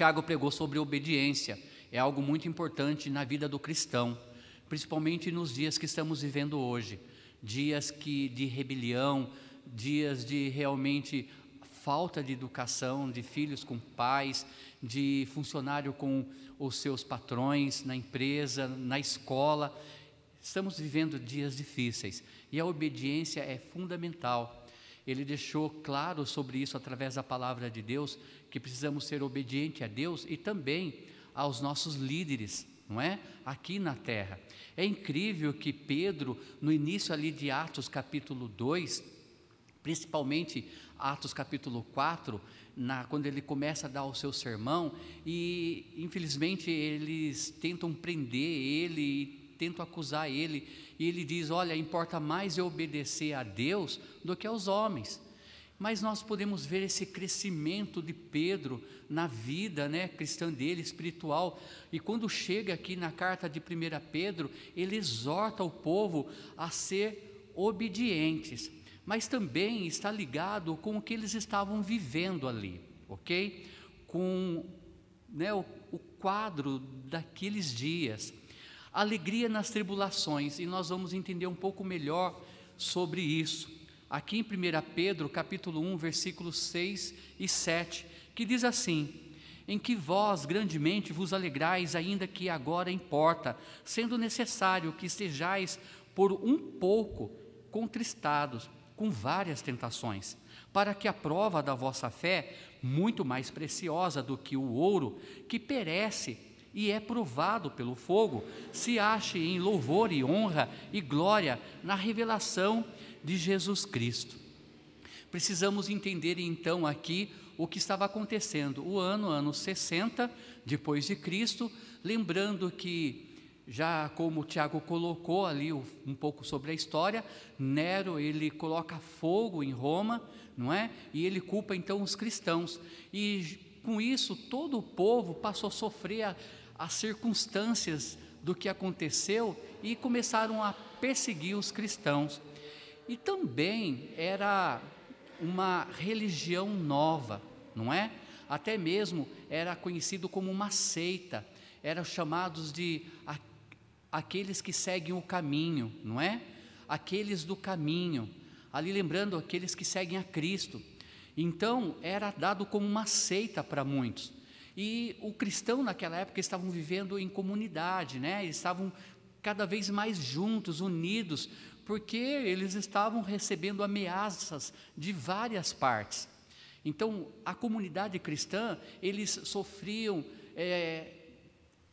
Tiago pregou sobre obediência, é algo muito importante na vida do cristão, principalmente nos dias que estamos vivendo hoje dias que, de rebelião, dias de realmente falta de educação, de filhos com pais, de funcionário com os seus patrões na empresa, na escola. Estamos vivendo dias difíceis e a obediência é fundamental. Ele deixou claro sobre isso através da palavra de Deus, que precisamos ser obedientes a Deus e também aos nossos líderes, não é? Aqui na terra. É incrível que Pedro, no início ali de Atos capítulo 2, principalmente Atos capítulo 4, na, quando ele começa a dar o seu sermão, e infelizmente eles tentam prender ele, tentam acusar ele, e ele diz: Olha, importa mais eu obedecer a Deus do que aos homens. Mas nós podemos ver esse crescimento de Pedro na vida né, cristã dele, espiritual. E quando chega aqui na carta de 1 Pedro, ele exorta o povo a ser obedientes, mas também está ligado com o que eles estavam vivendo ali, ok? Com né, o, o quadro daqueles dias. Alegria nas tribulações, e nós vamos entender um pouco melhor sobre isso. Aqui em 1 Pedro, capítulo 1, versículos 6 e 7, que diz assim: Em que vós grandemente vos alegrais, ainda que agora importa, sendo necessário que estejais por um pouco contristados com várias tentações, para que a prova da vossa fé, muito mais preciosa do que o ouro, que perece e é provado pelo fogo, se ache em louvor e honra e glória na revelação de Jesus Cristo. Precisamos entender então aqui o que estava acontecendo. O ano, ano 60 depois de Cristo, lembrando que já como o Tiago colocou ali um pouco sobre a história, Nero ele coloca fogo em Roma, não é? E ele culpa então os cristãos. E com isso todo o povo passou a sofrer a, as circunstâncias do que aconteceu e começaram a perseguir os cristãos. E também era uma religião nova, não é? Até mesmo era conhecido como uma seita, eram chamados de aqueles que seguem o caminho, não é? Aqueles do caminho, ali lembrando aqueles que seguem a Cristo. Então era dado como uma seita para muitos. E o cristão naquela época estavam vivendo em comunidade, né? Eles estavam cada vez mais juntos, unidos, porque eles estavam recebendo ameaças de várias partes. Então, a comunidade cristã, eles sofriam é,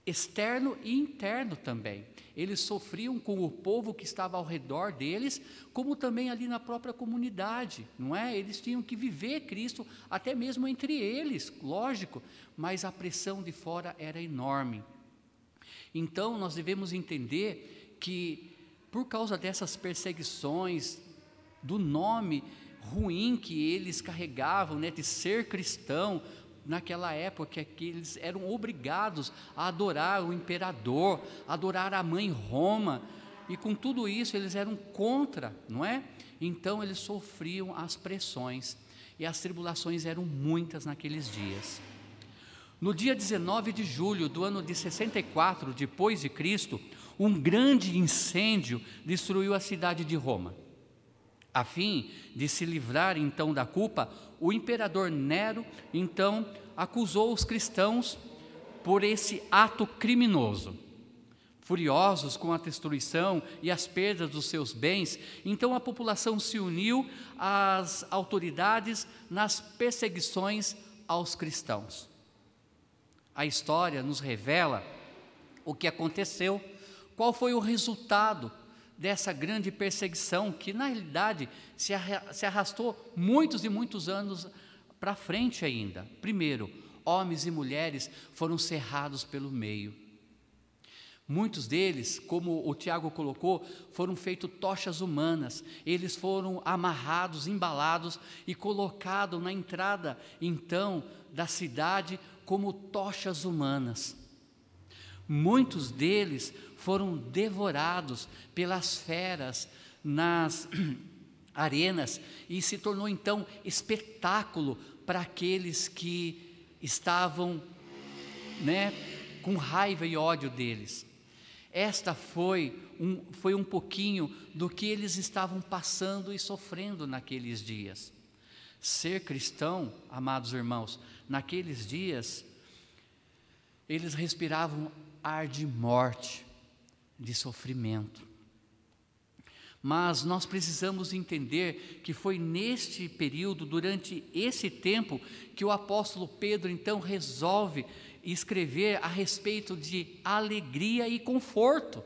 externo e interno também. Eles sofriam com o povo que estava ao redor deles, como também ali na própria comunidade, não é? Eles tinham que viver Cristo até mesmo entre eles, lógico, mas a pressão de fora era enorme. Então, nós devemos entender que por causa dessas perseguições, do nome ruim que eles carregavam, né, de ser cristão, naquela época que eles eram obrigados a adorar o imperador, adorar a mãe Roma, e com tudo isso eles eram contra, não é? Então eles sofriam as pressões e as tribulações eram muitas naqueles dias. No dia 19 de julho do ano de 64 depois de Cristo, um grande incêndio destruiu a cidade de Roma. A fim de se livrar então da culpa, o imperador Nero então acusou os cristãos por esse ato criminoso. Furiosos com a destruição e as perdas dos seus bens, então a população se uniu às autoridades nas perseguições aos cristãos. A história nos revela o que aconteceu qual foi o resultado dessa grande perseguição que, na realidade, se arrastou muitos e muitos anos para frente ainda? Primeiro, homens e mulheres foram cerrados pelo meio. Muitos deles, como o Tiago colocou, foram feitos tochas humanas. Eles foram amarrados, embalados e colocados na entrada, então, da cidade como tochas humanas. Muitos deles foram devorados pelas feras nas arenas e se tornou então espetáculo para aqueles que estavam né, com raiva e ódio deles. Esta foi um, foi um pouquinho do que eles estavam passando e sofrendo naqueles dias. Ser cristão, amados irmãos, naqueles dias, eles respiravam ar de morte, de sofrimento. Mas nós precisamos entender que foi neste período, durante esse tempo, que o apóstolo Pedro então resolve escrever a respeito de alegria e conforto.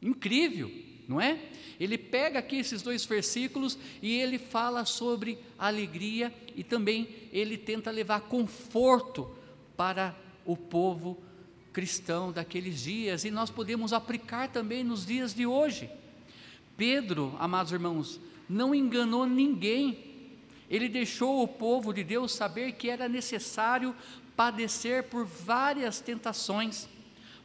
Incrível, não é? Ele pega aqui esses dois versículos e ele fala sobre alegria e também ele tenta levar conforto para o povo cristão daqueles dias e nós podemos aplicar também nos dias de hoje. Pedro, amados irmãos, não enganou ninguém. Ele deixou o povo de Deus saber que era necessário padecer por várias tentações,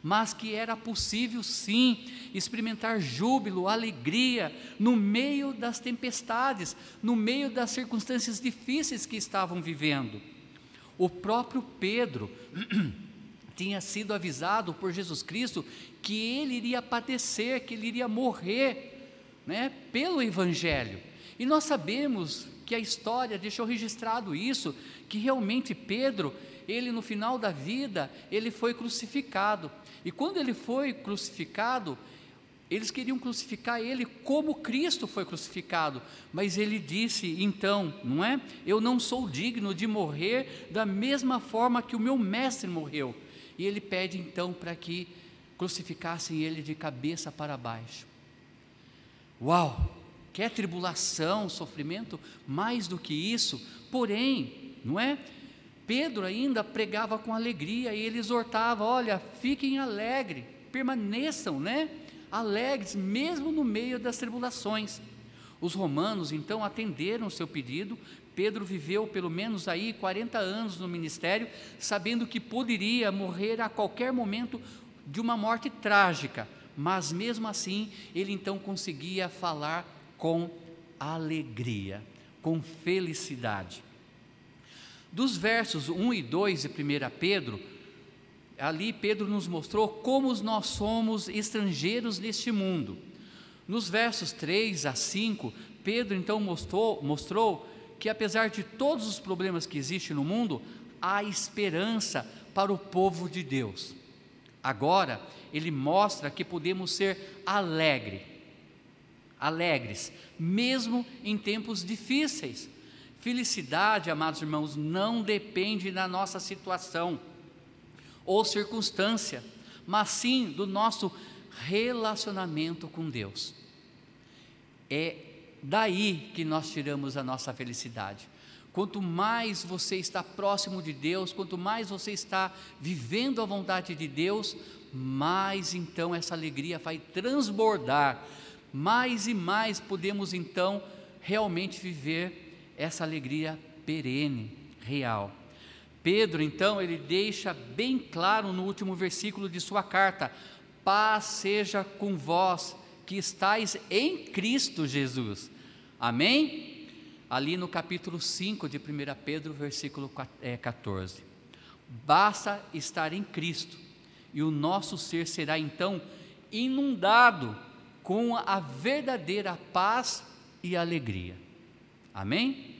mas que era possível sim experimentar júbilo, alegria no meio das tempestades, no meio das circunstâncias difíceis que estavam vivendo. O próprio Pedro tinha sido avisado por Jesus Cristo que ele iria padecer, que ele iria morrer, né, pelo Evangelho. E nós sabemos que a história deixou registrado isso, que realmente Pedro ele no final da vida, ele foi crucificado. E quando ele foi crucificado, eles queriam crucificar ele como Cristo foi crucificado, mas ele disse então, não é? Eu não sou digno de morrer da mesma forma que o meu mestre morreu. E ele pede então para que crucificassem ele de cabeça para baixo. Uau! Quer tribulação, sofrimento, mais do que isso, porém, não é? Pedro ainda pregava com alegria e ele exortava: olha, fiquem alegres, permaneçam, né? Alegres, mesmo no meio das tribulações. Os romanos então atenderam o seu pedido. Pedro viveu pelo menos aí 40 anos no ministério, sabendo que poderia morrer a qualquer momento de uma morte trágica, mas mesmo assim ele então conseguia falar com alegria, com felicidade. Dos versos 1 e 2 de 1 Pedro, ali Pedro nos mostrou como nós somos estrangeiros neste mundo. Nos versos 3 a 5, Pedro então mostrou, mostrou que apesar de todos os problemas que existem no mundo, há esperança para o povo de Deus. Agora, ele mostra que podemos ser alegre, alegres, mesmo em tempos difíceis. Felicidade, amados irmãos, não depende da nossa situação ou circunstância, mas sim do nosso relacionamento com Deus. É daí que nós tiramos a nossa felicidade. Quanto mais você está próximo de Deus, quanto mais você está vivendo a vontade de Deus, mais então essa alegria vai transbordar, mais e mais podemos então realmente viver essa alegria perene, real. Pedro, então, ele deixa bem claro no último versículo de sua carta: paz seja com vós que estáis em Cristo Jesus. Amém? Ali no capítulo 5 de 1 Pedro, versículo 14. É, Basta estar em Cristo, e o nosso ser será então inundado com a verdadeira paz e alegria. Amém?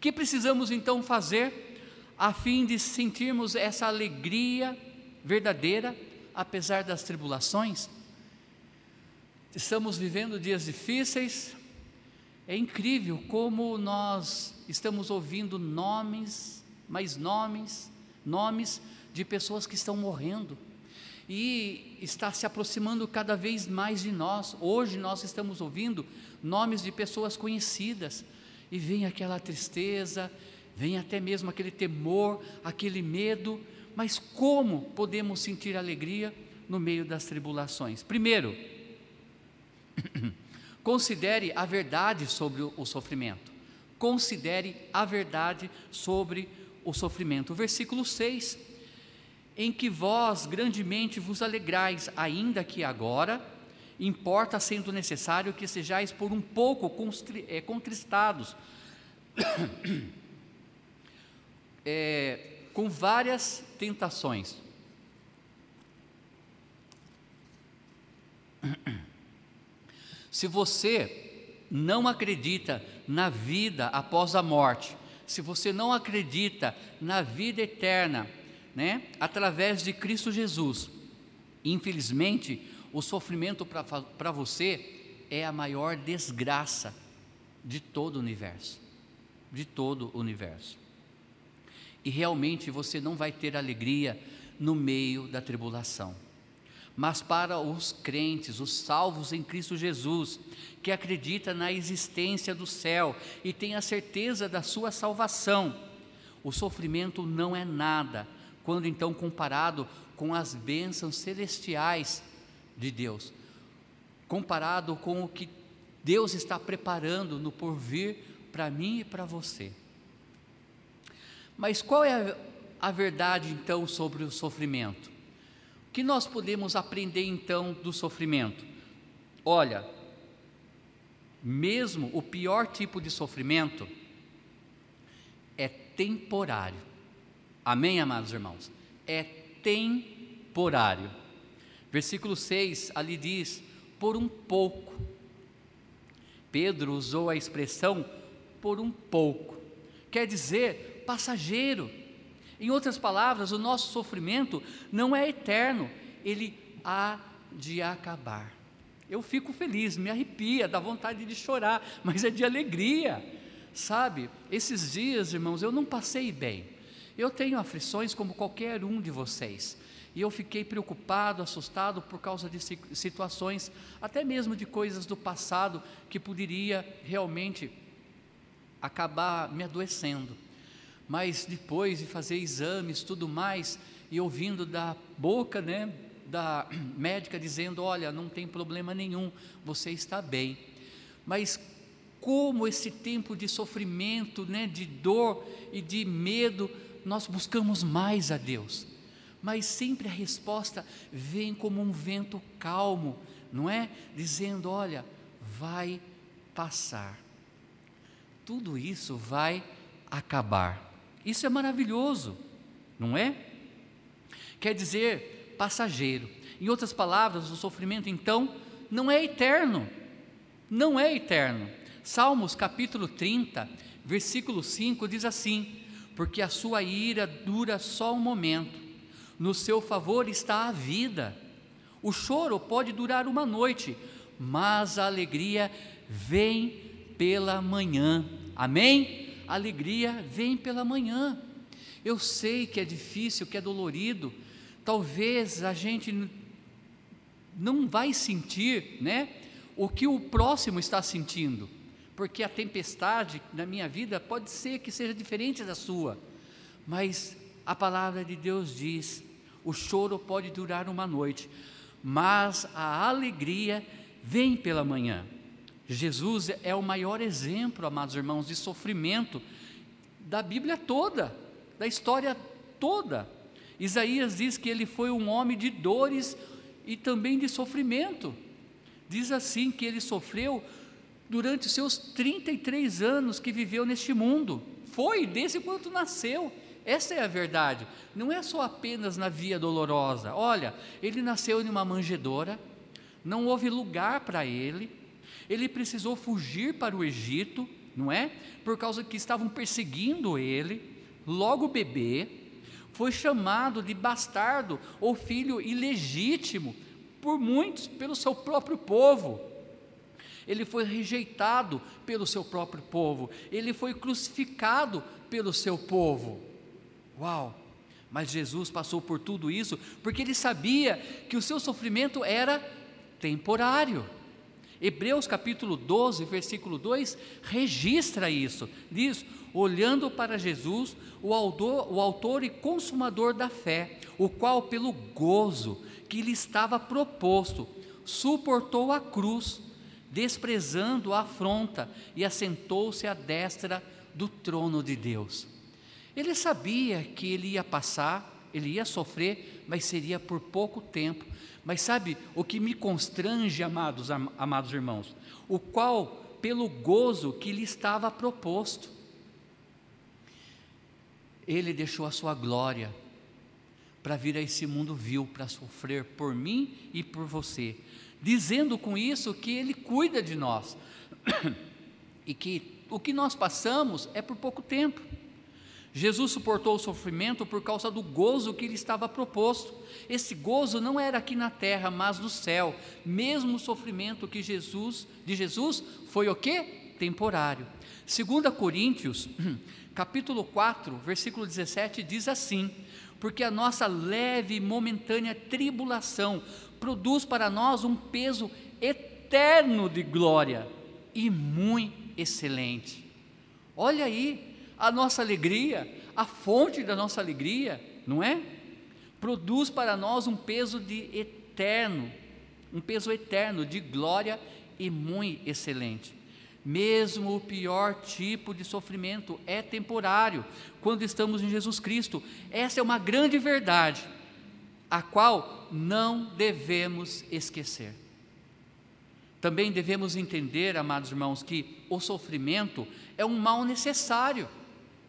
que precisamos então fazer a fim de sentirmos essa alegria verdadeira, apesar das tribulações? Estamos vivendo dias difíceis, é incrível como nós estamos ouvindo nomes, mais nomes, nomes de pessoas que estão morrendo e está se aproximando cada vez mais de nós. Hoje nós estamos ouvindo nomes de pessoas conhecidas, e vem aquela tristeza, vem até mesmo aquele temor, aquele medo, mas como podemos sentir alegria no meio das tribulações? Primeiro, Considere a verdade sobre o sofrimento. Considere a verdade sobre o sofrimento. O versículo 6: Em que vós grandemente vos alegrais, ainda que agora, importa sendo necessário que sejais por um pouco é, contristados, é, com várias tentações. Se você não acredita na vida após a morte, se você não acredita na vida eterna, né, através de Cristo Jesus, infelizmente, o sofrimento para você é a maior desgraça de todo o universo. De todo o universo. E realmente você não vai ter alegria no meio da tribulação. Mas para os crentes, os salvos em Cristo Jesus, que acredita na existência do céu e tem a certeza da sua salvação, o sofrimento não é nada, quando então comparado com as bênçãos celestiais de Deus, comparado com o que Deus está preparando no porvir para mim e para você. Mas qual é a, a verdade então sobre o sofrimento? Que nós podemos aprender então do sofrimento? Olha, mesmo o pior tipo de sofrimento é temporário. Amém, amados irmãos? É temporário. Versículo 6 ali diz: por um pouco. Pedro usou a expressão por um pouco, quer dizer passageiro. Em outras palavras, o nosso sofrimento não é eterno, ele há de acabar. Eu fico feliz, me arrepia, dá vontade de chorar, mas é de alegria, sabe? Esses dias, irmãos, eu não passei bem. Eu tenho aflições como qualquer um de vocês. E eu fiquei preocupado, assustado por causa de situações, até mesmo de coisas do passado que poderia realmente acabar me adoecendo. Mas depois de fazer exames, tudo mais, e ouvindo da boca, né, da médica dizendo: "Olha, não tem problema nenhum, você está bem". Mas como esse tempo de sofrimento, né, de dor e de medo, nós buscamos mais a Deus mas sempre a resposta vem como um vento calmo, não é? Dizendo: olha, vai passar. Tudo isso vai acabar. Isso é maravilhoso, não é? Quer dizer, passageiro. Em outras palavras, o sofrimento então não é eterno. Não é eterno. Salmos capítulo 30, versículo 5 diz assim: Porque a sua ira dura só um momento no seu favor está a vida. O choro pode durar uma noite, mas a alegria vem pela manhã. Amém? Alegria vem pela manhã. Eu sei que é difícil, que é dolorido. Talvez a gente não vai sentir, né, o que o próximo está sentindo, porque a tempestade na minha vida pode ser que seja diferente da sua. Mas a palavra de Deus diz o choro pode durar uma noite, mas a alegria vem pela manhã. Jesus é o maior exemplo, amados irmãos, de sofrimento da Bíblia toda, da história toda. Isaías diz que ele foi um homem de dores e também de sofrimento. Diz assim que ele sofreu durante os seus 33 anos que viveu neste mundo. Foi desde quando nasceu. Essa é a verdade. Não é só apenas na via dolorosa. Olha, ele nasceu em uma manjedoura, não houve lugar para ele, ele precisou fugir para o Egito, não é? Por causa que estavam perseguindo ele, logo bebê, foi chamado de bastardo ou filho ilegítimo por muitos, pelo seu próprio povo. Ele foi rejeitado pelo seu próprio povo, ele foi crucificado pelo seu povo. Uau! Mas Jesus passou por tudo isso porque ele sabia que o seu sofrimento era temporário. Hebreus capítulo 12, versículo 2 registra isso. Diz: olhando para Jesus, o autor, o autor e consumador da fé, o qual, pelo gozo que lhe estava proposto, suportou a cruz, desprezando a afronta, e assentou-se à destra do trono de Deus. Ele sabia que ele ia passar, ele ia sofrer, mas seria por pouco tempo. Mas sabe o que me constrange, amados, amados irmãos? O qual, pelo gozo que lhe estava proposto, ele deixou a sua glória para vir a esse mundo vil, para sofrer por mim e por você. dizendo com isso que Ele cuida de nós e que o que nós passamos é por pouco tempo. Jesus suportou o sofrimento por causa do gozo que lhe estava proposto. Esse gozo não era aqui na terra, mas no céu. Mesmo o sofrimento que Jesus, de Jesus, foi o quê? Temporário. 2 Coríntios, capítulo 4, versículo 17 diz assim: porque a nossa leve e momentânea tribulação produz para nós um peso eterno de glória e muito excelente. Olha aí a nossa alegria, a fonte da nossa alegria, não é? Produz para nós um peso de eterno, um peso eterno de glória e muito excelente. Mesmo o pior tipo de sofrimento é temporário quando estamos em Jesus Cristo. Essa é uma grande verdade, a qual não devemos esquecer. Também devemos entender, amados irmãos, que o sofrimento é um mal necessário.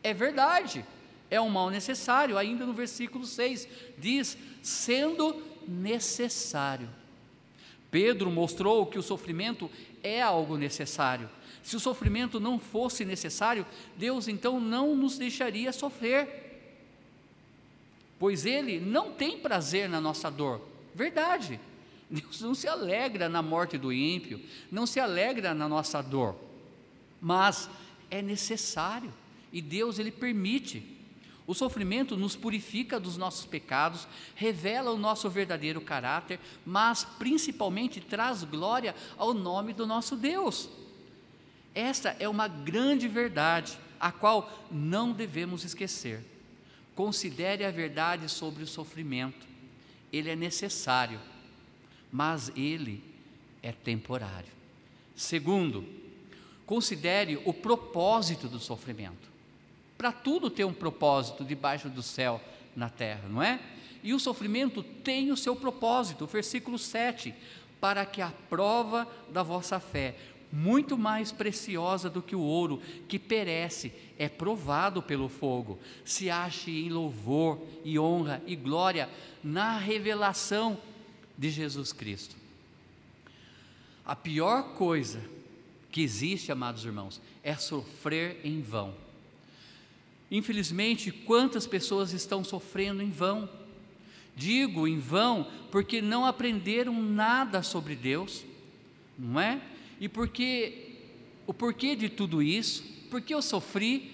É verdade, é um mal necessário. Ainda no versículo 6 diz: sendo necessário. Pedro mostrou que o sofrimento é algo necessário. Se o sofrimento não fosse necessário, Deus então não nos deixaria sofrer, pois Ele não tem prazer na nossa dor, verdade. Deus não se alegra na morte do ímpio, não se alegra na nossa dor, mas é necessário e Deus ele permite. O sofrimento nos purifica dos nossos pecados, revela o nosso verdadeiro caráter, mas principalmente traz glória ao nome do nosso Deus. Esta é uma grande verdade, a qual não devemos esquecer. Considere a verdade sobre o sofrimento. Ele é necessário, mas ele é temporário. Segundo, considere o propósito do sofrimento. Para tudo tem um propósito debaixo do céu, na terra, não é? E o sofrimento tem o seu propósito, versículo 7, para que a prova da vossa fé, muito mais preciosa do que o ouro, que perece, é provado pelo fogo, se ache em louvor e honra e glória na revelação de Jesus Cristo. A pior coisa que existe, amados irmãos, é sofrer em vão. Infelizmente, quantas pessoas estão sofrendo em vão? Digo em vão porque não aprenderam nada sobre Deus, não é? E porque o porquê de tudo isso? Porque eu sofri?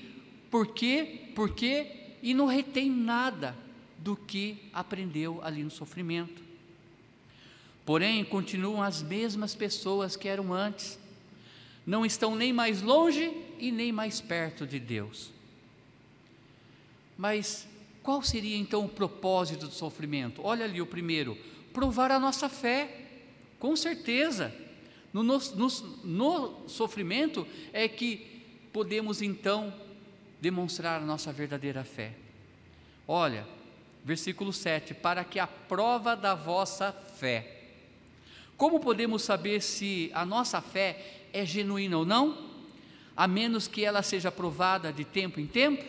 Por quê? Por quê? E não retém nada do que aprendeu ali no sofrimento. Porém, continuam as mesmas pessoas que eram antes. Não estão nem mais longe e nem mais perto de Deus. Mas qual seria então o propósito do sofrimento? Olha ali o primeiro: provar a nossa fé, com certeza. No, no, no, sofrimento é que podemos então demonstrar a nossa verdadeira fé. Olha, versículo 7: para que a prova da vossa fé. Como podemos saber se a nossa fé é genuína ou não? A menos que ela seja provada de tempo em tempo?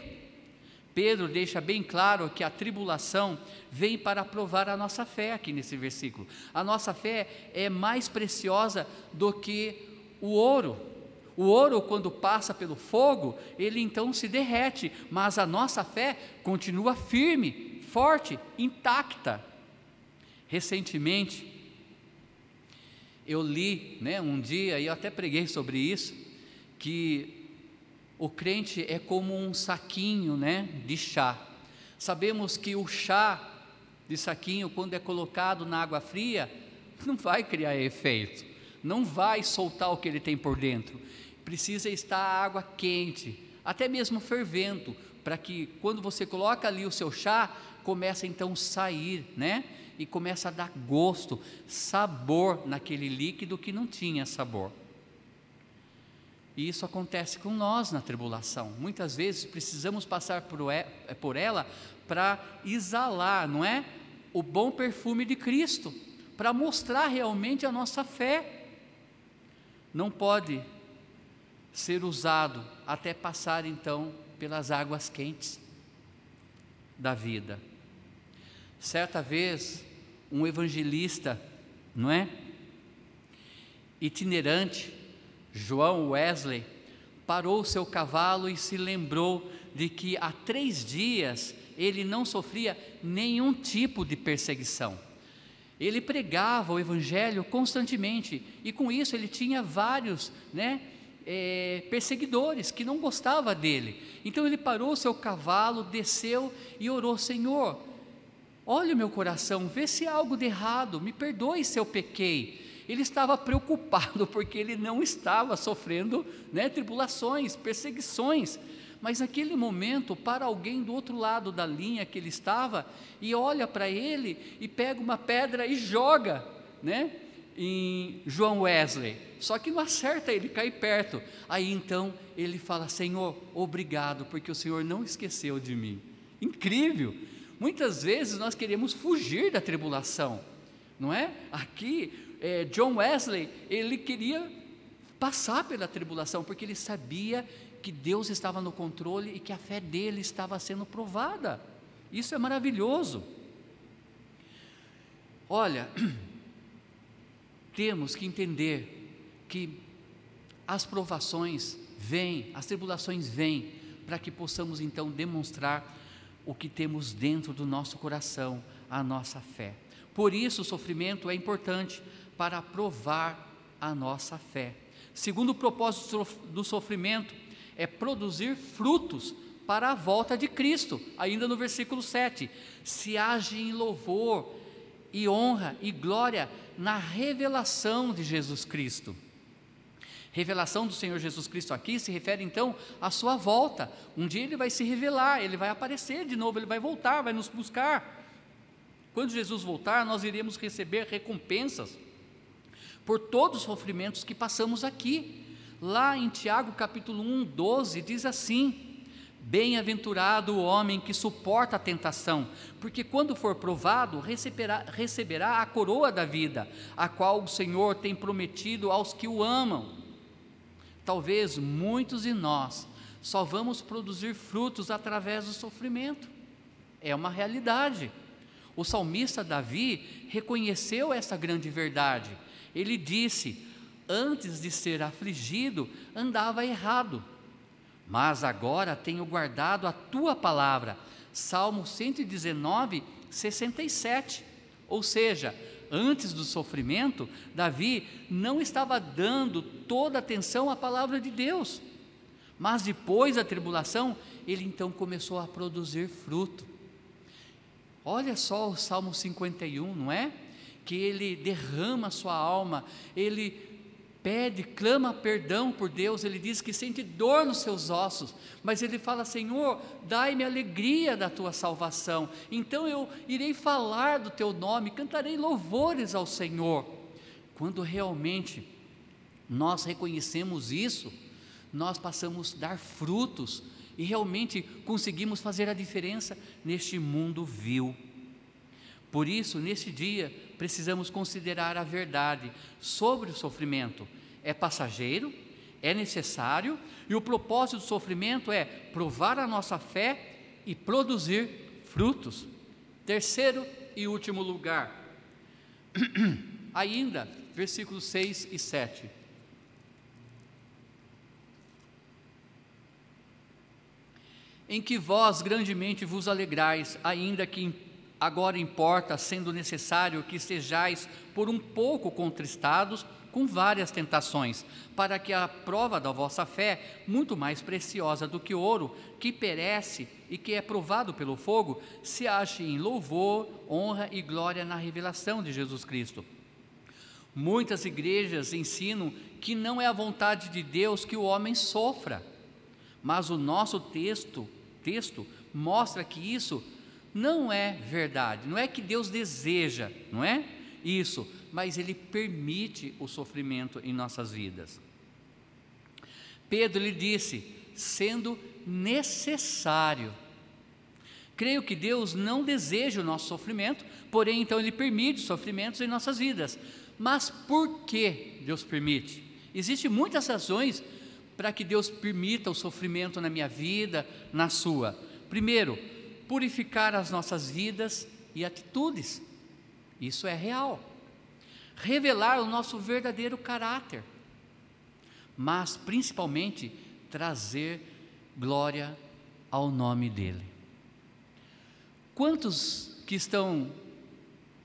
Pedro deixa bem claro que a tribulação vem para provar a nossa fé aqui nesse versículo. A nossa fé é mais preciosa do que o ouro. O ouro, quando passa pelo fogo, ele então se derrete, mas a nossa fé continua firme, forte, intacta. Recentemente, eu li, né, um dia, e eu até preguei sobre isso, que o crente é como um saquinho né, de chá. Sabemos que o chá de saquinho, quando é colocado na água fria, não vai criar efeito, não vai soltar o que ele tem por dentro. Precisa estar a água quente, até mesmo fervendo, para que quando você coloca ali o seu chá, comece então a sair, né? E começa a dar gosto, sabor naquele líquido que não tinha sabor. E isso acontece com nós na tribulação. Muitas vezes precisamos passar por ela para exalar, não é? O bom perfume de Cristo, para mostrar realmente a nossa fé. Não pode ser usado até passar então pelas águas quentes da vida. Certa vez, um evangelista, não é? itinerante, João Wesley, parou seu cavalo e se lembrou de que há três dias ele não sofria nenhum tipo de perseguição. Ele pregava o Evangelho constantemente e com isso ele tinha vários né, é, perseguidores que não gostavam dele. Então ele parou seu cavalo, desceu e orou: Senhor, olha o meu coração, vê se há algo de errado, me perdoe se eu pequei. Ele estava preocupado porque ele não estava sofrendo né, tribulações, perseguições mas naquele momento, para alguém do outro lado da linha que ele estava, e olha para ele e pega uma pedra e joga, né? Em João Wesley, só que não acerta ele, cai perto. Aí então ele fala: Senhor, obrigado, porque o Senhor não esqueceu de mim. Incrível! Muitas vezes nós queremos fugir da tribulação, não é? Aqui, é, John Wesley, ele queria passar pela tribulação, porque ele sabia que Deus estava no controle e que a fé dele estava sendo provada. Isso é maravilhoso. Olha, temos que entender que as provações vêm, as tribulações vêm, para que possamos então demonstrar o que temos dentro do nosso coração, a nossa fé. Por isso, o sofrimento é importante para provar a nossa fé. Segundo o propósito do sofrimento, é produzir frutos para a volta de Cristo, ainda no versículo 7. Se age em louvor e honra e glória na revelação de Jesus Cristo. Revelação do Senhor Jesus Cristo aqui se refere então à sua volta. Um dia ele vai se revelar, ele vai aparecer de novo, ele vai voltar, vai nos buscar. Quando Jesus voltar, nós iremos receber recompensas por todos os sofrimentos que passamos aqui. Lá em Tiago capítulo 1, 12, diz assim: Bem-aventurado o homem que suporta a tentação, porque quando for provado, receberá, receberá a coroa da vida, a qual o Senhor tem prometido aos que o amam. Talvez muitos de nós só vamos produzir frutos através do sofrimento, é uma realidade. O salmista Davi reconheceu essa grande verdade. Ele disse: antes de ser afligido, andava errado. Mas agora tenho guardado a tua palavra. Salmo 119, 67. Ou seja, antes do sofrimento, Davi não estava dando toda atenção à palavra de Deus. Mas depois da tribulação, ele então começou a produzir fruto. Olha só o Salmo 51, não é? Que ele derrama sua alma, ele pede, clama perdão por Deus, ele diz que sente dor nos seus ossos, mas ele fala: Senhor, dai-me alegria da tua salvação, então eu irei falar do teu nome, cantarei louvores ao Senhor. Quando realmente nós reconhecemos isso, nós passamos a dar frutos e realmente conseguimos fazer a diferença neste mundo vil. Por isso, neste dia, precisamos considerar a verdade sobre o sofrimento. É passageiro, é necessário, e o propósito do sofrimento é provar a nossa fé e produzir frutos. Terceiro e último lugar, ainda, versículos 6 e 7. Em que vós grandemente vos alegrais, ainda que Agora importa, sendo necessário, que estejais por um pouco contristados com várias tentações, para que a prova da vossa fé, muito mais preciosa do que ouro, que perece e que é provado pelo fogo, se ache em louvor, honra e glória na revelação de Jesus Cristo. Muitas igrejas ensinam que não é a vontade de Deus que o homem sofra, mas o nosso texto, texto mostra que isso não é verdade, não é que Deus deseja, não é isso, mas Ele permite o sofrimento em nossas vidas. Pedro lhe disse, sendo necessário. Creio que Deus não deseja o nosso sofrimento, porém, então, Ele permite sofrimentos em nossas vidas. Mas por que Deus permite? Existem muitas razões para que Deus permita o sofrimento na minha vida, na sua. Primeiro, purificar as nossas vidas e atitudes. Isso é real. revelar o nosso verdadeiro caráter, mas principalmente trazer glória ao nome dEle. Quantos que estão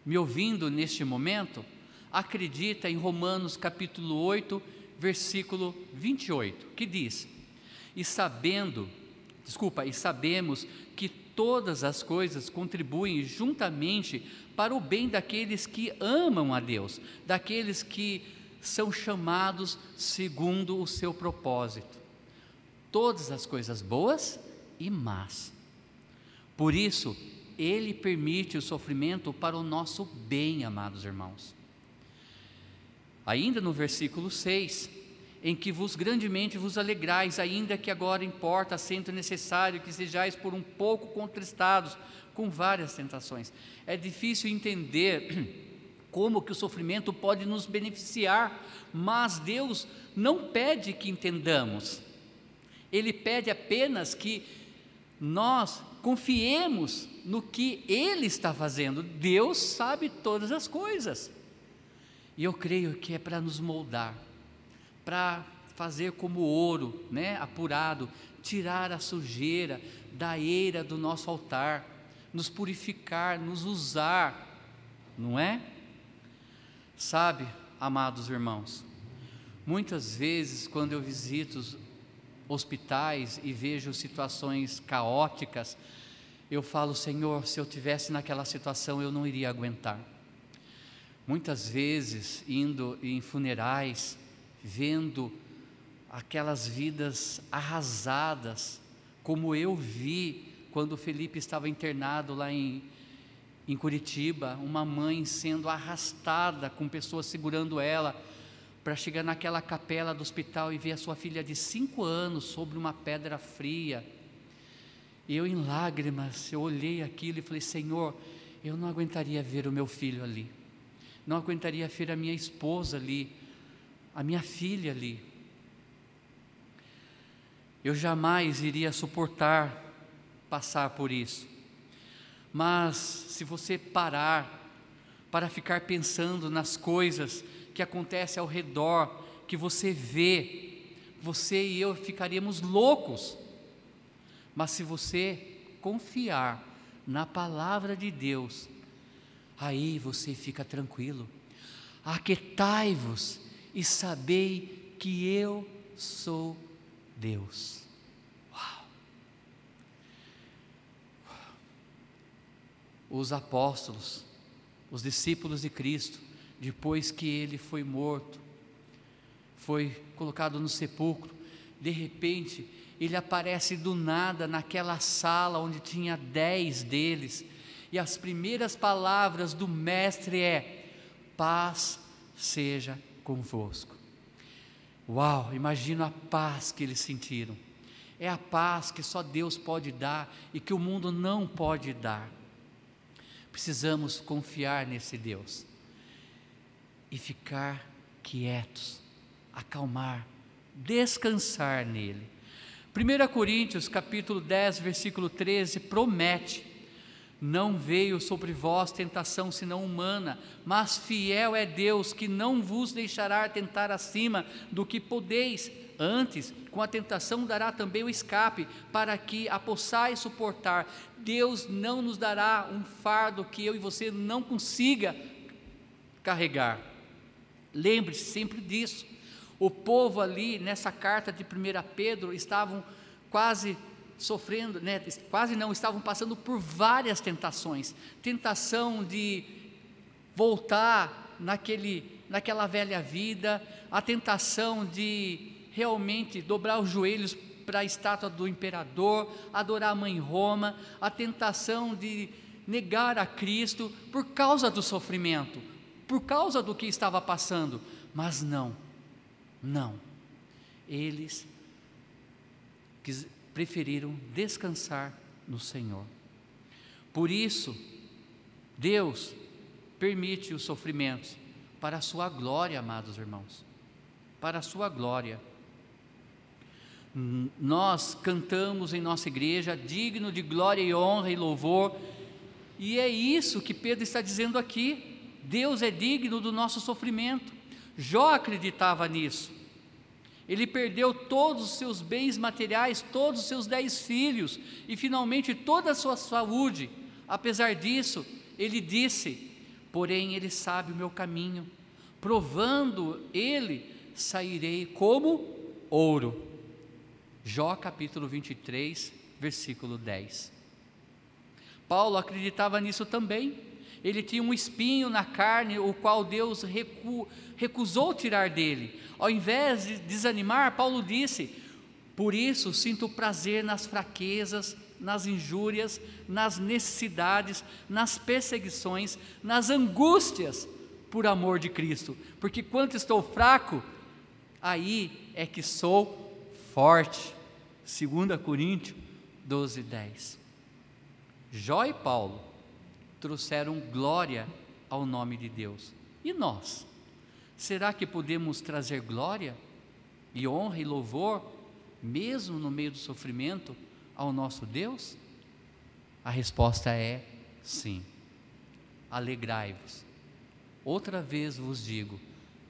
me ouvindo neste momento acredita em Romanos capítulo 8, versículo 28, que diz: "E sabendo, desculpa, e sabemos que todas as coisas contribuem juntamente para o bem daqueles que amam a Deus, daqueles que são chamados segundo o seu propósito. Todas as coisas boas e más. Por isso, ele permite o sofrimento para o nosso bem, amados irmãos. Ainda no versículo 6, em que vos grandemente vos alegrais, ainda que agora importa, sendo necessário que sejais por um pouco contristados com várias tentações. É difícil entender como que o sofrimento pode nos beneficiar, mas Deus não pede que entendamos. Ele pede apenas que nós confiemos no que Ele está fazendo. Deus sabe todas as coisas. E eu creio que é para nos moldar para fazer como ouro, né, apurado, tirar a sujeira da eira do nosso altar, nos purificar, nos usar, não é? Sabe, amados irmãos, muitas vezes quando eu visito hospitais e vejo situações caóticas, eu falo, Senhor, se eu tivesse naquela situação eu não iria aguentar. Muitas vezes indo em funerais, vendo aquelas vidas arrasadas, como eu vi quando Felipe estava internado lá em, em Curitiba, uma mãe sendo arrastada com pessoas segurando ela para chegar naquela capela do hospital e ver a sua filha de cinco anos sobre uma pedra fria. Eu em lágrimas, eu olhei aquilo e falei, Senhor, eu não aguentaria ver o meu filho ali, não aguentaria ver a minha esposa ali, a minha filha ali. Eu jamais iria suportar passar por isso. Mas se você parar para ficar pensando nas coisas que acontecem ao redor, que você vê, você e eu ficaríamos loucos. Mas se você confiar na palavra de Deus, aí você fica tranquilo. Aquetai-vos e sabei que eu sou Deus. Uau! Os apóstolos, os discípulos de Cristo, depois que ele foi morto, foi colocado no sepulcro, de repente ele aparece do nada naquela sala onde tinha dez deles, e as primeiras palavras do Mestre é: paz seja convosco. Uau, imagina a paz que eles sentiram. É a paz que só Deus pode dar e que o mundo não pode dar. Precisamos confiar nesse Deus e ficar quietos, acalmar, descansar nele. 1 Coríntios capítulo 10, versículo 13 promete não veio sobre vós tentação senão humana, mas fiel é Deus que não vos deixará tentar acima do que podeis. Antes, com a tentação dará também o escape, para que a possais suportar. Deus não nos dará um fardo que eu e você não consiga carregar. Lembre-se sempre disso. O povo ali, nessa carta de 1 Pedro, estavam quase sofrendo, né, quase não, estavam passando por várias tentações. Tentação de voltar naquele, naquela velha vida, a tentação de realmente dobrar os joelhos para a estátua do imperador, adorar a mãe Roma, a tentação de negar a Cristo por causa do sofrimento, por causa do que estava passando, mas não, não, eles preferiram descansar no Senhor. Por isso, Deus permite os sofrimentos para a sua glória, amados irmãos, para a sua glória. Nós cantamos em nossa igreja, digno de glória e honra e louvor, e é isso que Pedro está dizendo aqui. Deus é digno do nosso sofrimento. Jó acreditava nisso. Ele perdeu todos os seus bens materiais, todos os seus dez filhos e finalmente toda a sua saúde. Apesar disso, ele disse: Porém, ele sabe o meu caminho, provando ele, sairei como ouro. Jó capítulo 23, versículo 10. Paulo acreditava nisso também. Ele tinha um espinho na carne, o qual Deus recu, recusou tirar dele. Ao invés de desanimar, Paulo disse: Por isso sinto prazer nas fraquezas, nas injúrias, nas necessidades, nas perseguições, nas angústias, por amor de Cristo. Porque quando estou fraco, aí é que sou forte. 2 Coríntios 12, 10. Jó e Paulo trouxeram glória ao nome de Deus. E nós? Será que podemos trazer glória e honra e louvor, mesmo no meio do sofrimento, ao nosso Deus? A resposta é sim. Alegrai-vos. Outra vez vos digo: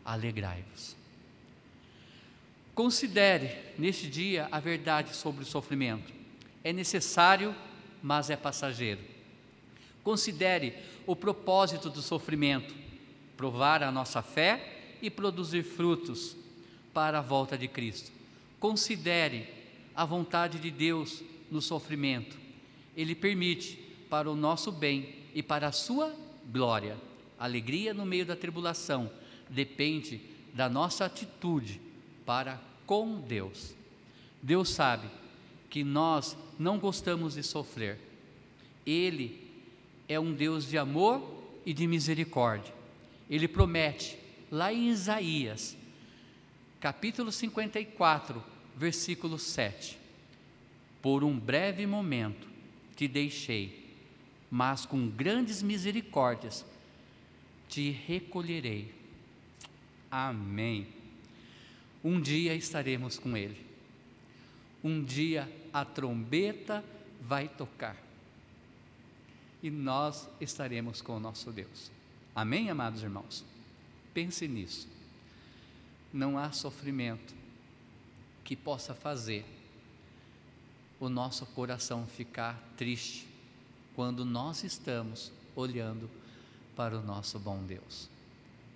alegrai-vos. Considere neste dia a verdade sobre o sofrimento. É necessário, mas é passageiro. Considere o propósito do sofrimento: provar a nossa fé e produzir frutos para a volta de Cristo. Considere a vontade de Deus no sofrimento. Ele permite para o nosso bem e para a sua glória. Alegria no meio da tribulação depende da nossa atitude para com Deus. Deus sabe que nós não gostamos de sofrer. Ele é um Deus de amor e de misericórdia. Ele promete lá em Isaías, capítulo 54, versículo 7. Por um breve momento te deixei, mas com grandes misericórdias te recolherei. Amém. Um dia estaremos com Ele. Um dia a trombeta vai tocar. E nós estaremos com o nosso Deus. Amém, amados irmãos? Pense nisso. Não há sofrimento que possa fazer o nosso coração ficar triste quando nós estamos olhando para o nosso bom Deus.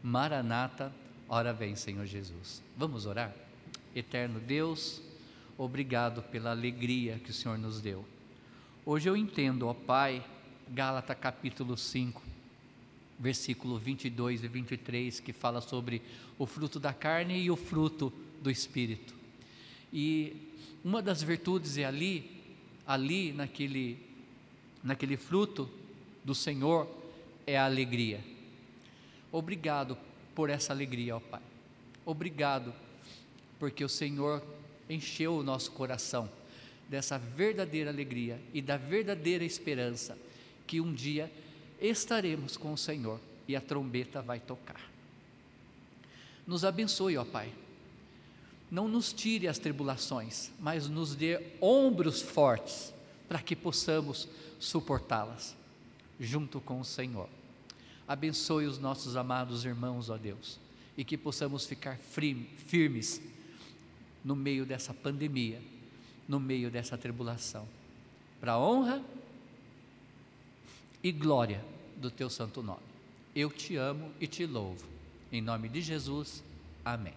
Maranata, ora vem, Senhor Jesus. Vamos orar? Eterno Deus, obrigado pela alegria que o Senhor nos deu. Hoje eu entendo, ó Pai, Gálatas capítulo 5, versículo 22 e 23, que fala sobre o fruto da carne e o fruto do espírito. E uma das virtudes é ali, ali naquele naquele fruto do Senhor é a alegria. Obrigado por essa alegria, ó Pai. Obrigado porque o Senhor encheu o nosso coração dessa verdadeira alegria e da verdadeira esperança que um dia estaremos com o Senhor e a trombeta vai tocar. Nos abençoe, ó Pai. Não nos tire as tribulações, mas nos dê ombros fortes para que possamos suportá-las junto com o Senhor. Abençoe os nossos amados irmãos, ó Deus, e que possamos ficar firmes no meio dessa pandemia, no meio dessa tribulação, para a honra e glória do teu santo nome. Eu te amo e te louvo. Em nome de Jesus, amém.